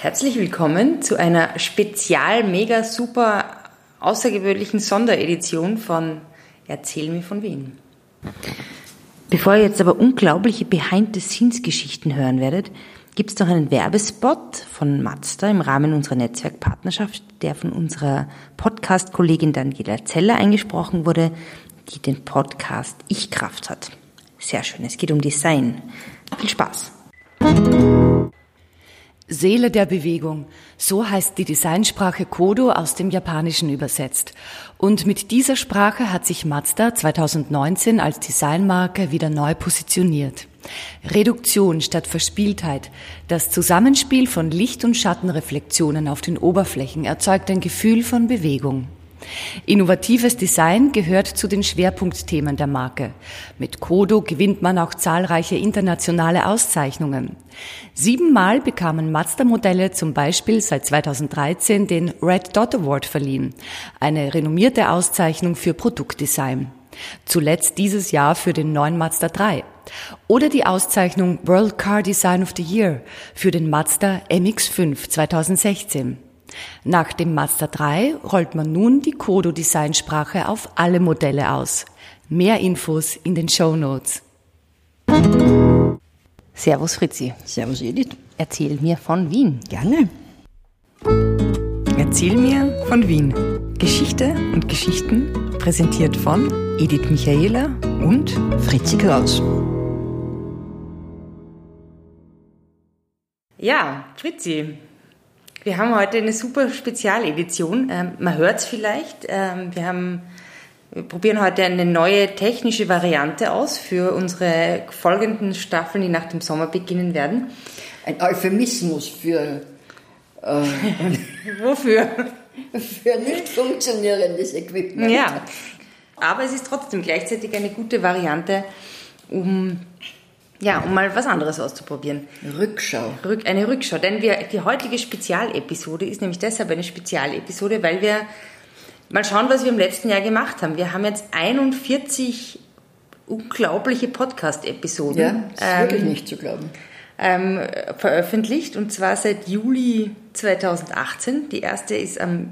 Herzlich willkommen zu einer spezial, mega, super, außergewöhnlichen Sonderedition von Erzähl mir von Wien. Bevor ihr jetzt aber unglaubliche Behind-the-Scenes-Geschichten hören werdet, gibt es noch einen Werbespot von Mazda im Rahmen unserer Netzwerkpartnerschaft, der von unserer Podcast-Kollegin Daniela Zeller eingesprochen wurde, die den Podcast Ich Kraft hat. Sehr schön, es geht um Design. Viel Spaß! Seele der Bewegung, so heißt die Designsprache Kodo aus dem Japanischen übersetzt. Und mit dieser Sprache hat sich Mazda 2019 als Designmarke wieder neu positioniert. Reduktion statt Verspieltheit, das Zusammenspiel von Licht- und Schattenreflexionen auf den Oberflächen erzeugt ein Gefühl von Bewegung. Innovatives Design gehört zu den Schwerpunktthemen der Marke. Mit Kodo gewinnt man auch zahlreiche internationale Auszeichnungen. Siebenmal bekamen Mazda-Modelle zum Beispiel seit 2013 den Red Dot Award verliehen, eine renommierte Auszeichnung für Produktdesign. Zuletzt dieses Jahr für den neuen Mazda 3. Oder die Auszeichnung World Car Design of the Year für den Mazda MX5 2016. Nach dem Mazda 3 rollt man nun die Kodo-Designsprache auf alle Modelle aus. Mehr Infos in den Show Notes. Servus Fritzi. Servus Edith. Erzähl mir von Wien. Gerne. Erzähl mir von Wien. Geschichte und Geschichten präsentiert von Edith Michaela und Fritzi Kraus. Ja, Fritzi, wir haben heute eine super Spezialedition. Ähm, man hört es vielleicht. Ähm, wir, haben, wir probieren heute eine neue technische Variante aus für unsere folgenden Staffeln, die nach dem Sommer beginnen werden. Ein Euphemismus für. Äh, Wofür? Für nicht funktionierendes Equipment. Ja, aber es ist trotzdem gleichzeitig eine gute Variante, um ja, um mal was anderes auszuprobieren. Rückschau. Rück, eine Rückschau. Denn wir, die heutige Spezialepisode ist nämlich deshalb eine Spezialepisode, weil wir mal schauen, was wir im letzten Jahr gemacht haben. Wir haben jetzt 41 unglaubliche Podcast-Episoden. Ja, ist ähm, wirklich nicht zu glauben. Ähm, veröffentlicht und zwar seit Juli 2018. Die erste ist am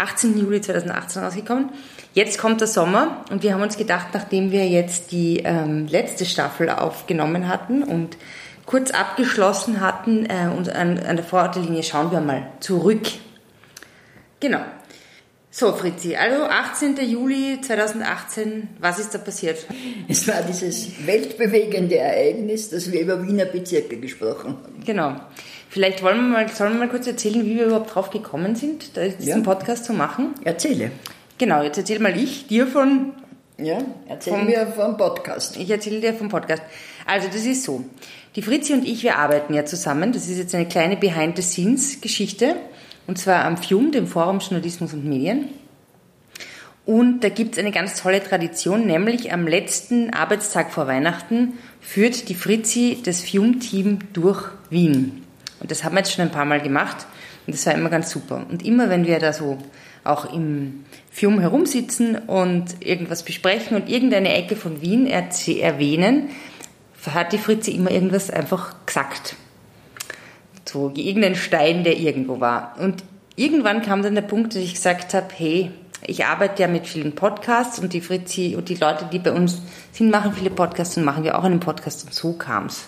18. Juli 2018 rausgekommen. Jetzt kommt der Sommer und wir haben uns gedacht, nachdem wir jetzt die ähm, letzte Staffel aufgenommen hatten und kurz abgeschlossen hatten äh, und an, an der Vorortlinie schauen wir mal zurück. Genau. So, Fritzi, also 18. Juli 2018, was ist da passiert? Es war dieses weltbewegende Ereignis, dass wir über Wiener Bezirke gesprochen haben. Genau. Vielleicht wollen wir mal, sollen wir mal kurz erzählen, wie wir überhaupt drauf gekommen sind, diesen ja. Podcast zu machen? Erzähle. Genau, jetzt erzähl mal ich dir von. Ja, erzähl vom, mir vom Podcast. Ich erzähle dir vom Podcast. Also, das ist so. Die Fritzi und ich, wir arbeiten ja zusammen. Das ist jetzt eine kleine Behind-the-Scenes-Geschichte. Und zwar am FIUM, dem Forum Journalismus und Medien. Und da gibt es eine ganz tolle Tradition, nämlich am letzten Arbeitstag vor Weihnachten führt die Fritzi das FIUM-Team durch Wien. Und das haben wir jetzt schon ein paar Mal gemacht und das war immer ganz super. Und immer wenn wir da so auch im Fium herumsitzen und irgendwas besprechen und irgendeine Ecke von Wien erwähnen, hat die Fritze immer irgendwas einfach gesagt. So irgendein Stein, der irgendwo war. Und irgendwann kam dann der Punkt, dass ich gesagt habe, hey, ich arbeite ja mit vielen Podcasts und die Fritzi und die Leute, die bei uns sind, machen viele Podcasts und machen wir auch einen Podcast und so kam es.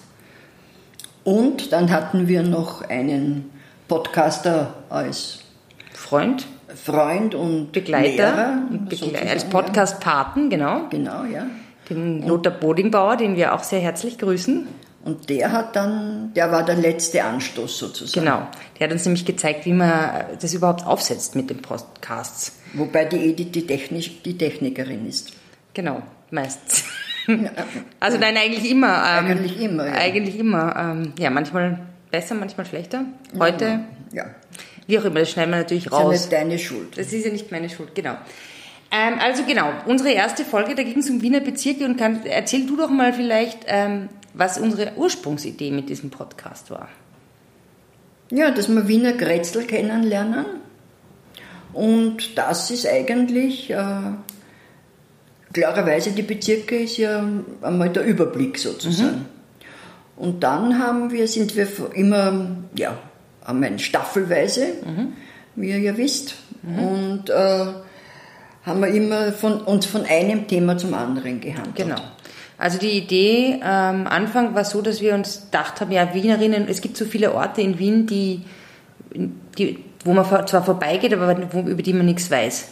Und dann hatten wir noch einen Podcaster als Freund. Freund und Begleiter, Begleiter als Podcast-Paten, genau. Genau, ja. Den Lothar Bodingbauer, den wir auch sehr herzlich grüßen. Und der hat dann, der war der letzte Anstoß sozusagen. Genau. Der hat uns nämlich gezeigt, wie man das überhaupt aufsetzt mit den Podcasts. Wobei die Edith die, Technik, die Technikerin ist. Genau, meistens. also nein, eigentlich immer. Ähm, eigentlich immer. Ja. Eigentlich immer. Ähm, ja, manchmal besser, manchmal schlechter. Heute. Ja. Wie auch immer, das schneiden wir natürlich raus. Das ist ja nicht deine Schuld. Das ist ja nicht meine Schuld, genau. Ähm, also genau, unsere erste Folge, da ging es um Wiener Bezirke und kann, erzähl du doch mal vielleicht, ähm, was unsere Ursprungsidee mit diesem Podcast war. Ja, dass wir Wiener Grätzl kennenlernen. Und das ist eigentlich, äh, klarerweise die Bezirke ist ja einmal der Überblick sozusagen. Mhm. Und dann haben wir, sind wir immer, ja, haben wir staffelweise, mhm. wie ihr ja wisst. Mhm. Und äh, haben wir immer von, uns von einem Thema zum anderen gehandelt. Genau. Also die Idee am ähm, Anfang war so, dass wir uns gedacht haben, ja, Wienerinnen, es gibt so viele Orte in Wien, die, die, wo man zwar vorbeigeht, aber wo, über die man nichts weiß.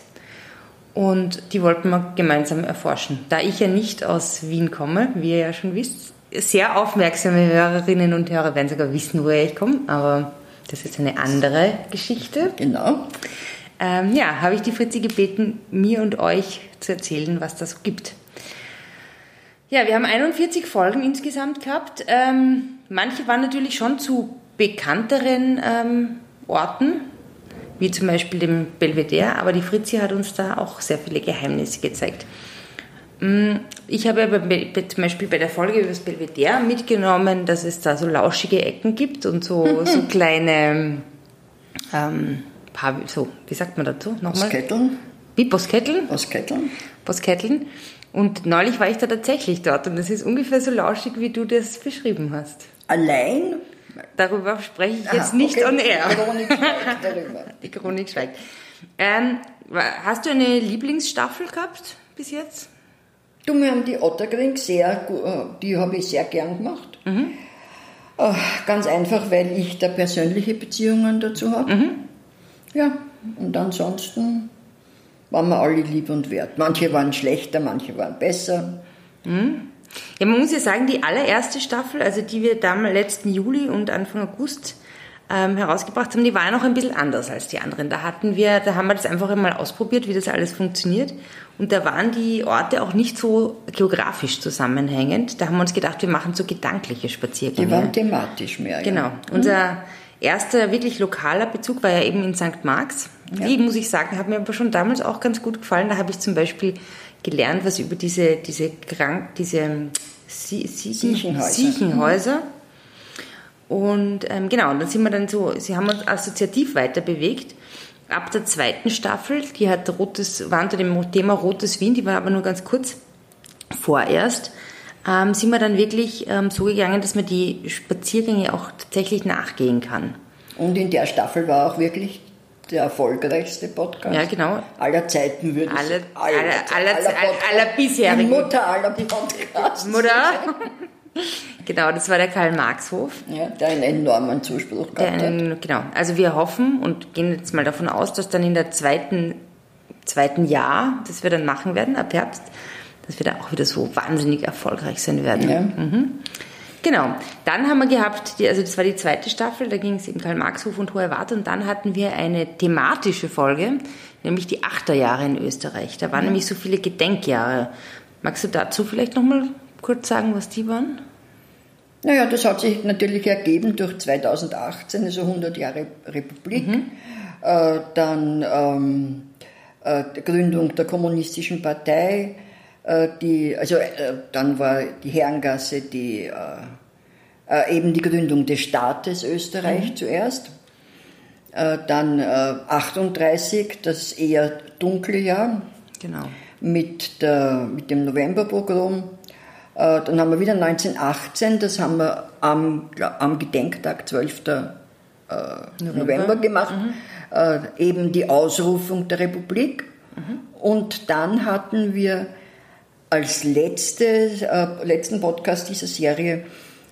Und die wollten wir gemeinsam erforschen. Da ich ja nicht aus Wien komme, wie ihr ja schon wisst, sehr aufmerksame Hörerinnen und Hörer werden sogar wissen, woher ich komme, aber das ist jetzt eine andere Geschichte. Genau. Ähm, ja, habe ich die Fritzi gebeten, mir und euch zu erzählen, was das so gibt. Ja, wir haben 41 Folgen insgesamt gehabt. Ähm, manche waren natürlich schon zu bekannteren ähm, Orten, wie zum Beispiel dem Belvedere, aber die Fritzi hat uns da auch sehr viele Geheimnisse gezeigt. Mm, ich habe aber zum Beispiel bei der Folge über das Belvedere mitgenommen, dass es da so lauschige Ecken gibt und so, so kleine, ähm, so, wie sagt man dazu? Nochmal? Bosketteln. Wie Bosketteln? Bosketteln. Bosketteln. Und neulich war ich da tatsächlich dort und es ist ungefähr so lauschig, wie du das beschrieben hast. Allein Darüber spreche ich jetzt Aha, nicht okay. on air. Die Chronik schweigt darüber. Die Chronik schweigt. Ähm, hast du eine Lieblingsstaffel gehabt bis jetzt? Du, wir haben die Otterkring sehr, äh, die habe ich sehr gern gemacht. Mhm. Äh, ganz einfach, weil ich da persönliche Beziehungen dazu habe. Mhm. Ja, und ansonsten waren wir alle lieb und wert. Manche waren schlechter, manche waren besser. Mhm. Ja, man muss ja sagen, die allererste Staffel, also die wir damals letzten Juli und Anfang August ähm, herausgebracht haben, die war noch ein bisschen anders als die anderen. Da hatten wir, da haben wir das einfach einmal ausprobiert, wie das alles funktioniert. Und da waren die Orte auch nicht so geografisch zusammenhängend. Da haben wir uns gedacht, wir machen so gedankliche Spaziergänge. Die waren thematisch mehr. Genau. Ja. Unser erster wirklich lokaler Bezug war ja eben in St. Marx. Ja. Die, muss ich sagen, hat mir aber schon damals auch ganz gut gefallen. Da habe ich zum Beispiel gelernt, was über diese, diese, Krank diese Sie Siechenhäuser. Siechenhäuser. Und ähm, genau, und dann sind wir dann so, sie haben uns assoziativ weiter bewegt. Ab der zweiten Staffel, die hat rotes, war unter dem Thema Rotes Wien, die war aber nur ganz kurz vorerst, ähm, sind wir dann wirklich ähm, so gegangen, dass man die Spaziergänge auch tatsächlich nachgehen kann. Und in der Staffel war auch wirklich der erfolgreichste Podcast ja, genau. aller Zeiten, würde alle, ich sagen. Aller, aller, aller, aller, aller bisherigen. Die Mutter aller Podcasts. Mutter. genau, das war der Karl-Marx-Hof. Ja, der einen enormen Zuspruch gehabt einen, hat. Genau, also wir hoffen und gehen jetzt mal davon aus, dass dann in der zweiten, zweiten Jahr, das wir dann machen werden, ab Herbst, dass wir da auch wieder so wahnsinnig erfolgreich sein werden. Ja. Mhm. Genau. Dann haben wir gehabt, die, also das war die zweite Staffel, da ging es eben Karl-Marx-Hof und Hohe Wart und dann hatten wir eine thematische Folge, nämlich die Achterjahre in Österreich. Da waren mhm. nämlich so viele Gedenkjahre. Magst du dazu vielleicht nochmal kurz sagen, was die waren? Naja, das hat sich natürlich ergeben durch 2018, also 100 Jahre Republik. Mhm. Äh, dann ähm, äh, die Gründung der Kommunistischen Partei, die, also äh, dann war die Herrengasse die, äh, äh, eben die Gründung des Staates Österreich mhm. zuerst. dann 38, das eher dunkle Jahr. Genau. Mit, der, mit dem Novemberprogramm. dann haben wir wieder 1918, das haben wir am, am Gedenktag 12. November, November gemacht. Mhm. eben die Ausrufung der Republik. Mhm. Und dann hatten wir als letzte, äh, letzten Podcast dieser Serie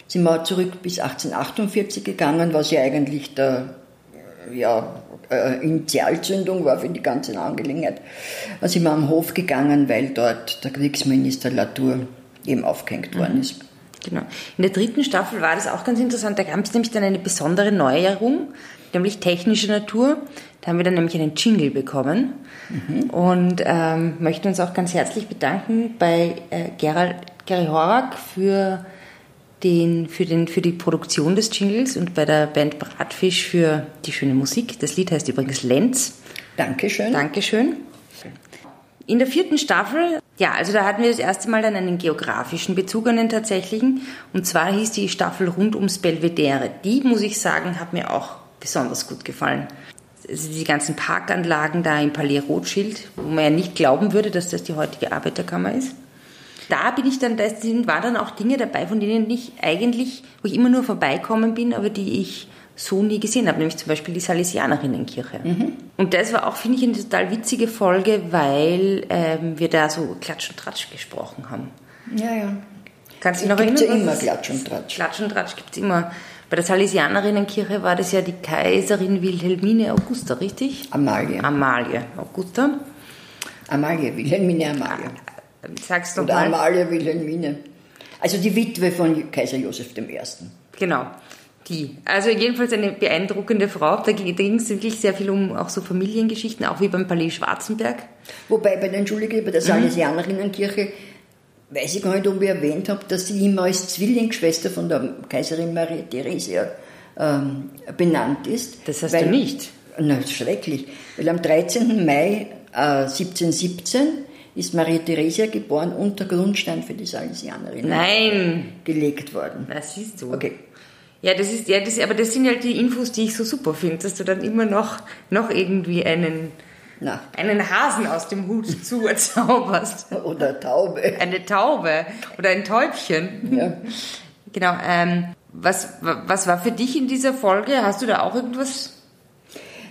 sind wir zurück bis 1848 gegangen, was ja eigentlich der ja, äh, Initialzündung war für die ganze Angelegenheit. Da sind wir am Hof gegangen, weil dort der Kriegsminister Latour eben aufgehängt worden mhm. ist. Genau. In der dritten Staffel war das auch ganz interessant. Da gab es nämlich dann eine besondere Neuerung, nämlich technische Natur. Da haben wir dann nämlich einen Jingle bekommen mhm. und ähm, möchten uns auch ganz herzlich bedanken bei äh, Gerald, Gary Horak für, den, für, den, für die Produktion des Jingles und bei der Band Bratfisch für die schöne Musik. Das Lied heißt übrigens Lenz. Dankeschön. Dankeschön. In der vierten Staffel, ja, also da hatten wir das erste Mal dann einen geografischen Bezug, einen tatsächlichen. Und zwar hieß die Staffel rund ums Belvedere. Die, muss ich sagen, hat mir auch besonders gut gefallen also die ganzen Parkanlagen da im Palais Rothschild, wo man ja nicht glauben würde, dass das die heutige Arbeiterkammer ist. Da bin ich dann, da waren dann auch Dinge dabei, von denen ich eigentlich, wo ich immer nur vorbeikommen bin, aber die ich so nie gesehen habe, nämlich zum Beispiel die Salesianerinnenkirche. Und das war auch, finde ich, eine total witzige Folge, weil ähm, wir da so Klatsch und Tratsch gesprochen haben. Ja, ja. Kannst du noch erinnern? ja was immer Klatsch und Tratsch. Klatsch und Tratsch gibt es immer. Bei der Salesianerinnenkirche war das ja die Kaiserin Wilhelmine Augusta, richtig? Amalie. Amalie Augusta. Amalie, Wilhelmine Amalie. Sag's doch Oder mal. Amalie Wilhelmine. Also die Witwe von Kaiser Josef I. Genau, die. Also jedenfalls eine beeindruckende Frau. Da ging es wirklich sehr viel um auch so Familiengeschichten, auch wie beim Palais Schwarzenberg. Wobei bei der, Entschuldige, bei der Salesianerinnenkirche, weiß ich gar nicht, ob ich erwähnt habe, dass sie immer als Zwillingsschwester von der Kaiserin Maria Theresia ähm, benannt ist. Das hast weil, du nicht. Na, das ist schrecklich. Weil am 13. Mai äh, 1717 ist Maria Theresia geboren und der Grundstein für die Salesianerinnen Nein, gelegt worden. das siehst du. Okay. Ja, das ist, ja, das, aber das sind halt die Infos, die ich so super finde, dass du dann immer noch, noch irgendwie einen, Na, einen Hasen aus dem Hut zuzauberst. oder Taube. Eine Taube oder ein Täubchen. Ja. Genau. Ähm, was, was war für dich in dieser Folge? Hast du da auch irgendwas?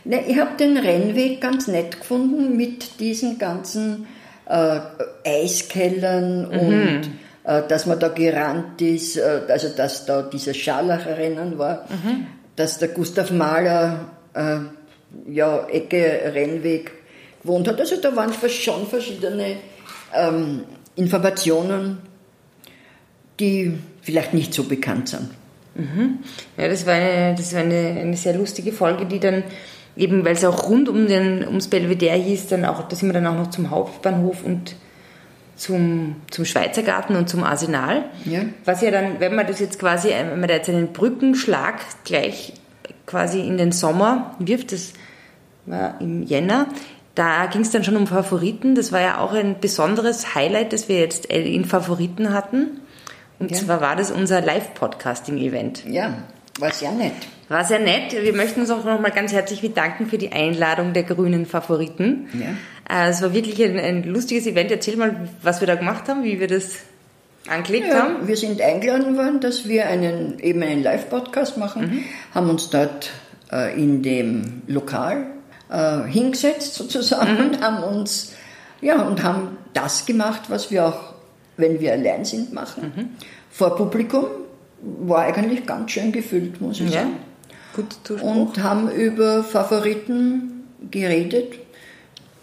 Ne, ich habe den Rennweg ganz nett gefunden mit diesen ganzen äh, Eiskellern und äh, dass man da gerannt ist, äh, also dass da dieses Scharlacher Rennen war, dass der Gustav Mahler äh, ja, Ecke Rennweg gewohnt hat. Also da waren schon verschiedene ähm, Informationen, die vielleicht nicht so bekannt sind. Ja, das war eine, das war eine, eine sehr lustige Folge, die dann eben, weil es auch rund um den, ums Belvedere hieß, dann auch, da sind wir dann auch noch zum Hauptbahnhof und zum, zum Schweizer Garten und zum Arsenal. Ja. Was ja dann, wenn man das jetzt quasi, wenn man da jetzt einen Brückenschlag gleich quasi in den Sommer wirft, das war im Jänner, da ging es dann schon um Favoriten. Das war ja auch ein besonderes Highlight, das wir jetzt in Favoriten hatten. Und Ja. zwar war das unser Live-Podcasting-Event. Ja, war sehr nett. War sehr nett. Wir möchten uns auch nochmal ganz herzlich bedanken für die Einladung der grünen Favoriten. Ja. Äh, Es war wirklich ein, ein lustiges Event. Erzähl mal, was wir da gemacht haben, wie wir das angelegt Ja, haben. wir sind eingeladen worden, dass wir einen, eben einen Live-Podcast machen, haben uns dort äh, in dem Lokal äh, hingesetzt sozusagen und haben uns, ja, und haben das gemacht, was wir auch, wenn wir allein sind, machen. Vor Publikum war eigentlich ganz schön gefüllt, muss ich Ja, sagen. gut. Und haben über Favoriten geredet.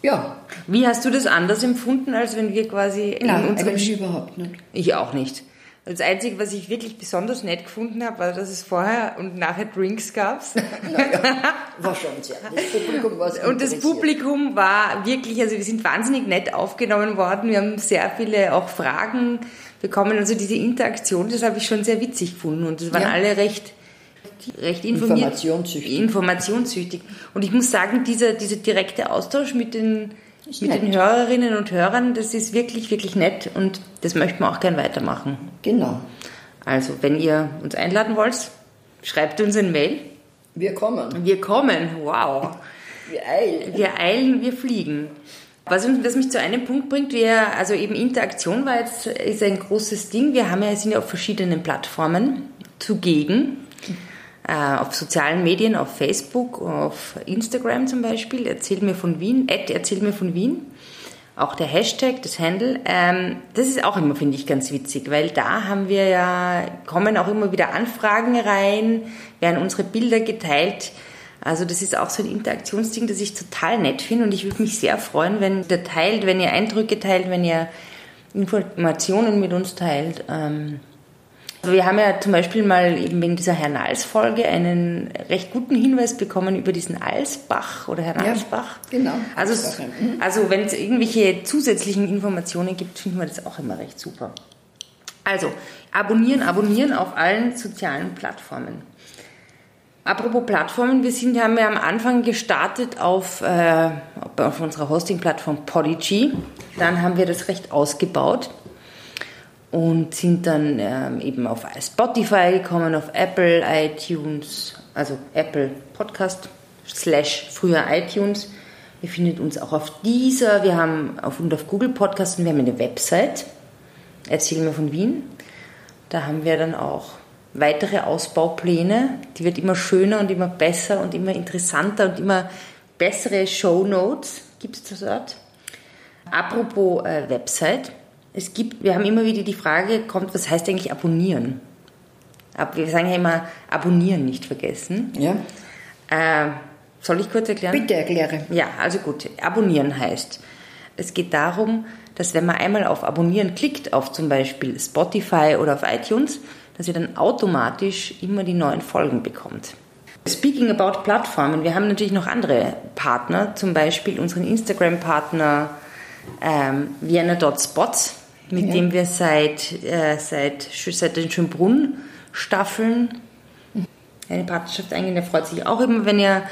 Ja, Wie hast du das anders empfunden, als wenn wir quasi in nein, unserem... eigentlich überhaupt nicht. Ich auch nicht. Das Einzige, was ich wirklich besonders nett gefunden habe, war, dass es vorher und nachher Drinks gab. War schon sehr. Das Publikum war sehr Und das. Publikum war wirklich, also wir sind wahnsinnig nett aufgenommen worden. Wir haben sehr viele auch Fragen bekommen. Also diese Interaktion, das habe ich schon sehr witzig gefunden. Und es waren Ja. alle recht, recht informiert. Informationssüchtig. Informationssüchtig. Und ich muss sagen, dieser, dieser direkte Austausch mit den, Ist mit nett. den Hörerinnen und Hörern, das ist wirklich, wirklich nett. Und das möchten wir auch gern weitermachen. Genau. Also, wenn ihr uns einladen wollt, schreibt uns ein Mail. Wir kommen. Wir kommen. Wow. Wir eilen. Wir eilen, wir fliegen. Was, was mich zu einem Punkt bringt, wir, also eben Interaktion war jetzt, ist ein großes Ding. Wir haben ja, sind ja auf verschiedenen Plattformen zugegen. Äh, auf sozialen Medien, auf Facebook, auf Instagram zum Beispiel. Erzähl mir von Wien. Ed, erzähl mir von Wien. Auch der Hashtag, das Handle. Ähm, das ist auch immer, finde ich, ganz witzig, weil da haben wir ja, kommen auch immer wieder Anfragen rein, werden unsere Bilder geteilt. Also das ist auch so ein Interaktionsding, das ich total nett finde und ich würde mich sehr freuen, wenn ihr teilt, wenn ihr Eindrücke teilt, wenn ihr Informationen mit uns teilt. Ähm, wir haben ja zum Beispiel mal eben wegen dieser Herrn Nals-Folge einen recht guten Hinweis bekommen über diesen Alsbach oder Herrn Ja, Alsbach. genau. Also, mhm. also wenn es irgendwelche zusätzlichen Informationen gibt, finden wir das auch immer recht super. Also, abonnieren, abonnieren auf allen sozialen Plattformen. Apropos Plattformen, wir sind, haben ja am Anfang gestartet auf, äh, auf unserer Hosting-Plattform Podigy. Dann haben wir das recht ausgebaut und sind dann ähm, eben auf Spotify gekommen, auf Apple, iTunes, also Apple Podcast slash früher iTunes. Ihr findet uns auch auf dieser, wir haben auf, und auf Google Podcasts und wir haben eine Website, Erzähl mir von Wien. Da haben wir dann auch weitere Ausbaupläne. Die wird immer schöner und immer besser und immer interessanter und immer bessere Shownotes gibt es dort. Apropos äh, Website, es gibt, wir haben immer wieder die Frage, kommt, was heißt eigentlich abonnieren? Ab, wir sagen ja immer, abonnieren nicht vergessen. Ja. Äh, soll ich kurz erklären? Bitte erkläre. Ja, also gut, abonnieren heißt, es geht darum, dass wenn man einmal auf Abonnieren klickt, auf zum Beispiel Spotify oder auf iTunes, dass ihr dann automatisch immer die neuen Folgen bekommt. Speaking about Plattformen, wir haben natürlich noch andere Partner, zum Beispiel unseren Instagram-Partner ähm, Vienna.spots, mit Ja. dem wir seit, äh, seit, seit den Schönbrunn-Staffeln eine Partnerschaft eingehen. Der freut sich auch immer, wenn ihr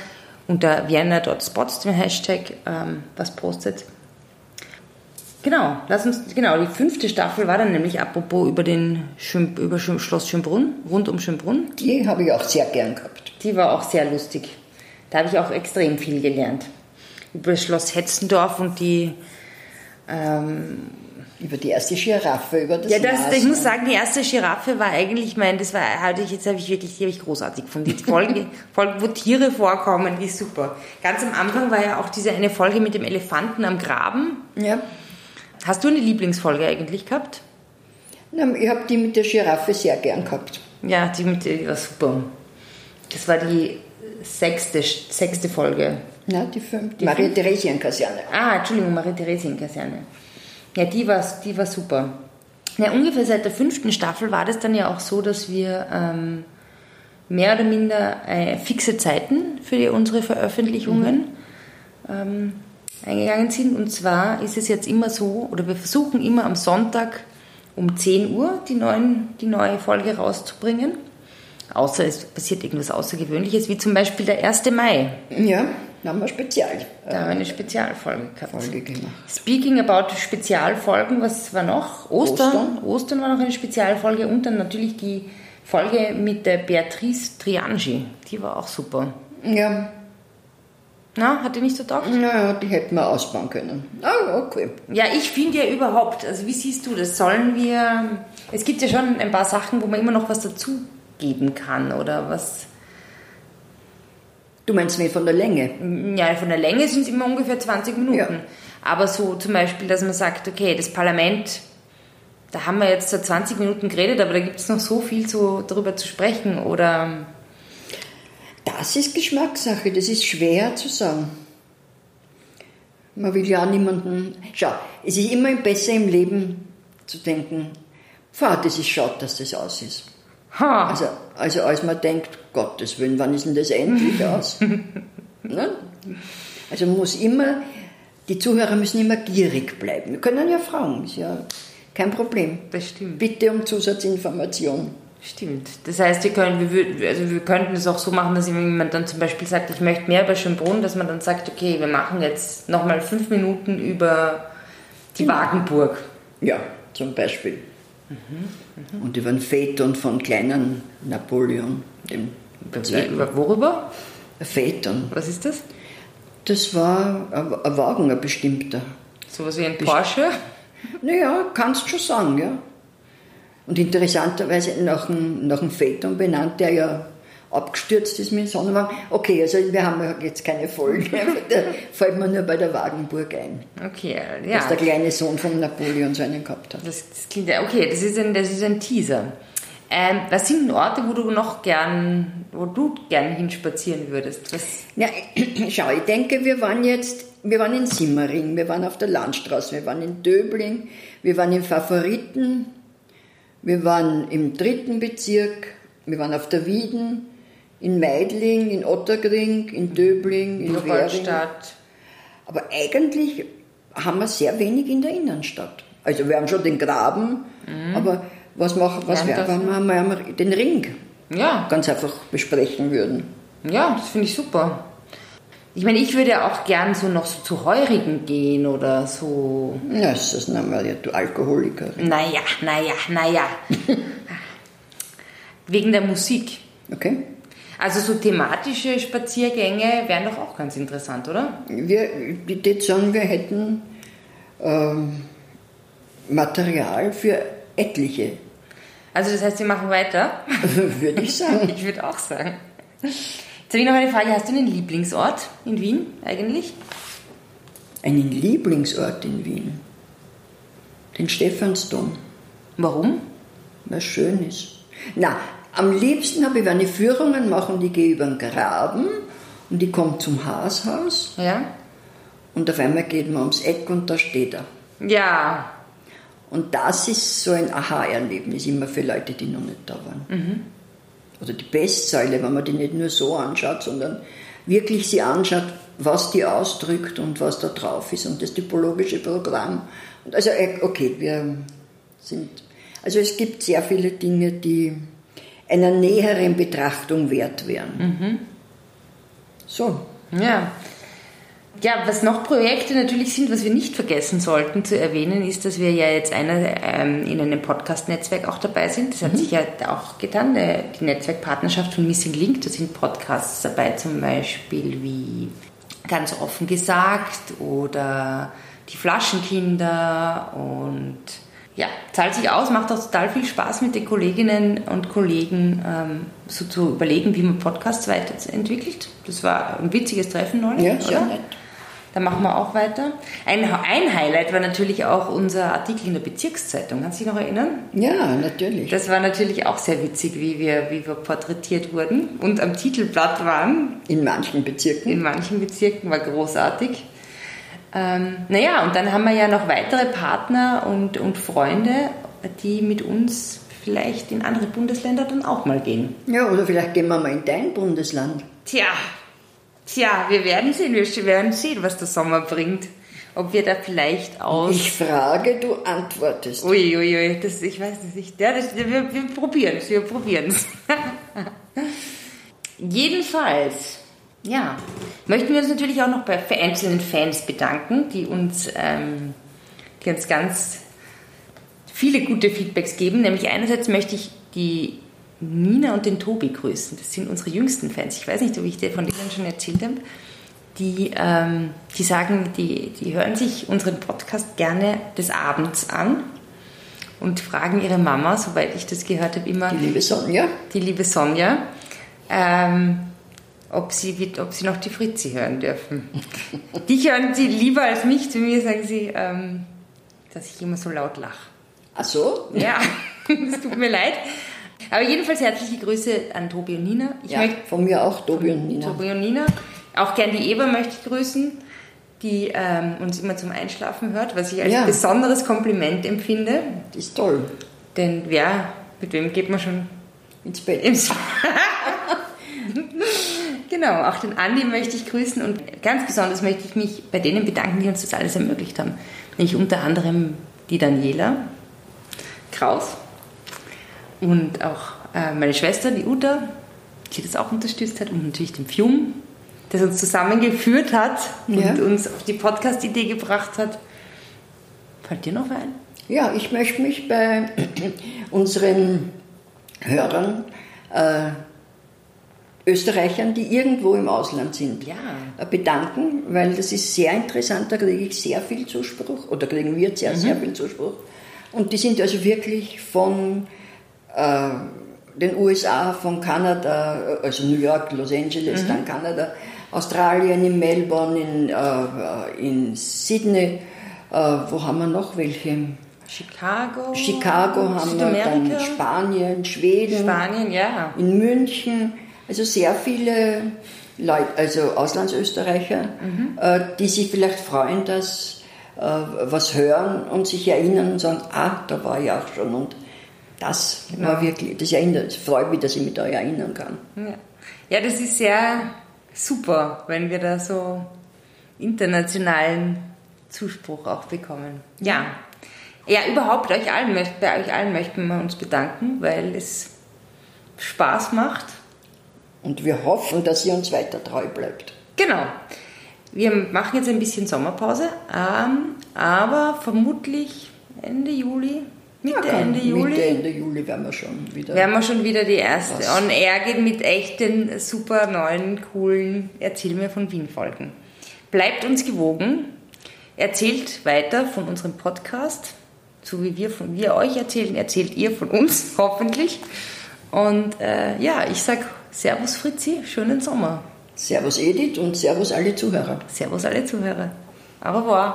unter vienna.spots, den Hashtag, ähm, was postet. Genau, lass uns, genau, die fünfte Staffel war dann nämlich apropos über den Schön, über Schön, Schloss Schönbrunn, rund um Schönbrunn. Die habe ich auch sehr gern gehabt. Die war auch sehr lustig. Da habe ich auch extrem viel gelernt. Über das Schloss Hetzendorf und die. Ähm, Über die erste Giraffe, über das ja, das, ich muss sagen, die erste Giraffe war eigentlich, mein, das war, hatte ich jetzt habe ich wirklich, die habe ich großartig gefunden. Die Folge, Folge, wo Tiere vorkommen, die ist super. Ganz am Anfang war ja auch diese eine Folge mit dem Elefanten am Graben. Ja. Hast du eine Lieblingsfolge eigentlich gehabt? Na, ich habe die mit der Giraffe sehr gern gehabt. Ja, die, mit, die war super. Das war die sechste, sechste Folge. Na, die fünf. Die Maria-Theresien-Kaserne. Ah, Entschuldigung, Marie-Theresien-Kaserne. Ja, die war, die war super. Ja, ungefähr seit der fünften Staffel war das dann ja auch so, dass wir ähm, mehr oder minder äh, fixe Zeiten für die, unsere Veröffentlichungen ähm, eingegangen sind. Und zwar ist es jetzt immer so, oder wir versuchen immer am Sonntag um 10 Uhr die, neuen, die neue Folge rauszubringen. Außer es passiert irgendwas Außergewöhnliches, wie zum Beispiel der 1. Mai. Ja, da haben wir Spezial. Da haben wir eine Spezialfolge gehabt. Folge gemacht. Speaking about Spezialfolgen, was war noch? Ostern. Ostern, war noch eine Spezialfolge und dann natürlich die Folge mit der Beatrice Triangi. Die war auch super. Ja, Na, hat die nicht so taugt? naja, die hätten wir ausbauen können. Ah, okay. Ja, ich finde ja überhaupt, also wie siehst du das? Sollen wir, es gibt ja schon ein paar Sachen, wo man immer noch was dazugeben kann oder was, Du meinst nicht von der Länge? ja, von der Länge sind es immer ungefähr 20 Minuten. Ja. Aber so zum Beispiel, dass man sagt, okay, das Parlament, da haben wir jetzt so 20 Minuten geredet, aber da gibt es noch so viel zu, darüber zu sprechen oder, Das ist Geschmackssache, das ist schwer zu sagen. Man will ja niemanden. Schau, es ist immer besser im Leben zu denken, Pfah, das ist schade, dass das aus ist. ha, Also, also als man denkt, Gottes Willen, wann ist denn das endlich aus? ne? Also man muss immer, die Zuhörer müssen immer gierig bleiben. Wir können ja fragen, ist ja kein Problem. das stimmt. Bitte um Zusatzinformation. Stimmt. Das heißt, wir, können, wir, also wir könnten es auch so machen, dass wenn jemand dann zum Beispiel sagt, ich möchte mehr über Schönbrunn, dass man dann sagt, okay, wir machen jetzt nochmal fünf Minuten über die Wagenburg. Ja, zum Beispiel. Und über den Phaeton von kleinen Napoleon, dem. Über, worüber? Phaeton. Was ist das? Das war ein ein Wagen, ein bestimmter. Sowas wie ein Porsche? Naja, kannst schon sagen, ja. Und interessanterweise nach dem, nach dem Phaeton benannt, der ja abgestürzt ist mit dem Sonnenwagen. Okay, also wir haben jetzt keine Folge, da fällt mir nur bei der Wagenburg ein, Okay, dass ja. der kleine Sohn von Napoleon so einen gehabt hat. Das, das klingt ja, okay, das ist ein, das ist ein Teaser. Ähm, was sind denn Orte, wo du noch gern, wo du gern hinspazieren würdest? Was, Ja, schau, ich denke, wir waren jetzt, wir waren in Simmering, wir waren auf der Landstraße, wir waren in Döbling, wir waren in Favoriten, wir waren im dritten Bezirk, wir waren auf der Wieden, in Meidling, in Ottergring, in Döbling, in Währing. Ingolstadt? Aber eigentlich haben wir sehr wenig in der Innenstadt. Also wir haben schon den Graben, aber was machen, was Währenddessen? wenn wir den Ring Ja, ganz einfach besprechen würden? Ja, das finde ich super. Ich meine, ich würde auch gern so noch so zu Heurigen gehen oder so. Ja, das ist nochmal, ja, du Alkoholikerin. Naja, naja, naja. Wegen der Musik. Okay? Also so thematische Spaziergänge wären doch auch ganz interessant, oder? Wir, ich würde sagen, wir hätten ähm, Material für etliche. Also das heißt, wir machen weiter? würde ich sagen. Ich würde auch sagen. Jetzt habe ich noch eine Frage. Hast du einen Lieblingsort in Wien eigentlich? Einen Lieblingsort in Wien? Den Stephansdom. Warum? Weil es schön ist. Na, am liebsten habe ich, wenn ich Führungen mache und ich gehe über den Graben und ich komme zum Haashaus Ja. und auf einmal geht man ums Eck und da steht er. Ja. Und das ist so ein Aha-Erlebnis immer für Leute, die noch nicht da waren. Oder die Bestsäule, wenn man die nicht nur so anschaut, sondern wirklich sie anschaut, was die ausdrückt und was da drauf ist und das typologische Programm. Und also, äh, okay, wir sind. Also es gibt sehr viele Dinge, die einer näheren Betrachtung wert wären. So. Ja. Ja, was noch Projekte natürlich sind, was wir nicht vergessen sollten zu erwähnen, ist, dass wir ja jetzt einer, ähm, in einem Podcast-Netzwerk auch dabei sind. Das hat sich ja auch getan, äh, die Netzwerkpartnerschaft von Missing Link. Da sind Podcasts dabei, zum Beispiel wie Ganz offen gesagt oder Die Flaschenkinder und ja, zahlt sich aus, macht auch total viel Spaß mit den Kolleginnen und Kollegen ähm, so zu überlegen, wie man Podcasts weiterentwickelt. Das war ein witziges Treffen neulich, Ja, sehr oder? nett. Da machen wir auch weiter. Ein, ein Highlight war natürlich auch unser Artikel in der Bezirkszeitung. Kannst du dich noch erinnern? Ja, natürlich. Das war natürlich auch sehr witzig, wie wir, wie wir porträtiert wurden und am Titelblatt waren. In manchen Bezirken. In manchen Bezirken war großartig. Ähm, naja, und dann haben wir ja noch weitere Partner und, und Freunde, die mit uns vielleicht in andere Bundesländer dann auch mal gehen. Ja, oder vielleicht gehen wir mal in dein Bundesland. Tja, tja, wir werden sehen, wir werden sehen, was der Sommer bringt. Ob wir da vielleicht aus... Ich frage, du antwortest. Uiuiui, ui, das, ich weiß es nicht. Ja, das, wir, wir probieren es, wir probieren es. Jedenfalls, ja, möchten wir uns natürlich auch noch bei einzelnen Fans bedanken, die uns, ähm, die uns ganz viele gute Feedbacks geben. Nämlich einerseits möchte ich die Nina und den Tobi grüßen. Das sind unsere jüngsten Fans. Ich weiß nicht, ob ich dir von denen schon erzählt habe. Die, ähm, die sagen, die, die hören sich unseren Podcast gerne des Abends an und fragen ihre Mama, soweit ich das gehört habe, immer, Die liebe Sonja. die liebe Sonja, ähm, ob, sie, wird- ob sie noch die Fritzi hören dürfen. Die hören sie lieber als mich. Zu mir sagen sie, ähm, dass ich immer so laut lache. Ach so? Ja, es tut mir leid. Aber jedenfalls herzliche Grüße an Tobi und Nina. Ich Ja, möchte von mir auch, Tobi und Nina. Tobi und Nina. Auch gern die Eva möchte ich grüßen, die ähm, uns immer zum Einschlafen hört, was ich als Ja. besonderes Kompliment empfinde. Das ist toll. Denn wer, mit wem geht man schon Ins Bett. ins Genau, auch den Andi möchte ich grüßen und ganz besonders möchte ich mich bei denen bedanken, die uns das alles ermöglicht haben. Nämlich unter anderem die Daniela Kraus und auch äh, meine Schwester, die Uta, die das auch unterstützt hat und natürlich den Fium, das uns zusammengeführt hat und Ja. uns auf die Podcast-Idee gebracht hat. Fällt dir noch ein? Ja, ich möchte mich bei unseren Hörern, äh, Österreichern, die irgendwo im Ausland sind, Ja. äh, bedanken, weil das ist sehr interessant, da kriege ich sehr viel Zuspruch, oder kriegen wir sehr, sehr viel Zuspruch. Und die sind also wirklich von den USA, von Kanada, äh, also New York, Los Angeles, dann Kanada, Australien, in Melbourne, in, äh, in Sydney, äh, wo haben wir noch welche? Chicago. Chicago haben wir, dann. Spanien, Schweden, Spanien, ja. in München, also sehr viele Leute, also Auslandsösterreicher, äh, die sich vielleicht freuen, dass äh, was hören und sich erinnern und sagen, ah, da war ich auch schon und das war wirklich, das erinnert, freut mich, dass ich mich da erinnern kann. Ja. ja, das ist sehr super, wenn wir da so internationalen Zuspruch auch bekommen. Ja. Ja, überhaupt euch allen, bei euch allen möchten wir uns bedanken, weil es Spaß macht. Und wir hoffen, dass ihr uns weiter treu bleibt. Genau. Wir machen jetzt ein bisschen Sommerpause, ähm, aber vermutlich Ende Juli, Mitte, Ende Juli, Mitte, Ende Juli werden wir schon wieder. werden wir schon wieder die erste? On Air gehen mit echten, super neuen, coolen Erzähl mir von Wien Folgen. Bleibt uns gewogen, erzählt weiter von unserem Podcast So wie wir, von, wir euch erzählen, erzählt ihr von uns, hoffentlich. Und äh, ja, ich sag Servus Fritzi, schönen Sommer. Servus Edith und Servus alle Zuhörer. Servus alle Zuhörer. Au revoir.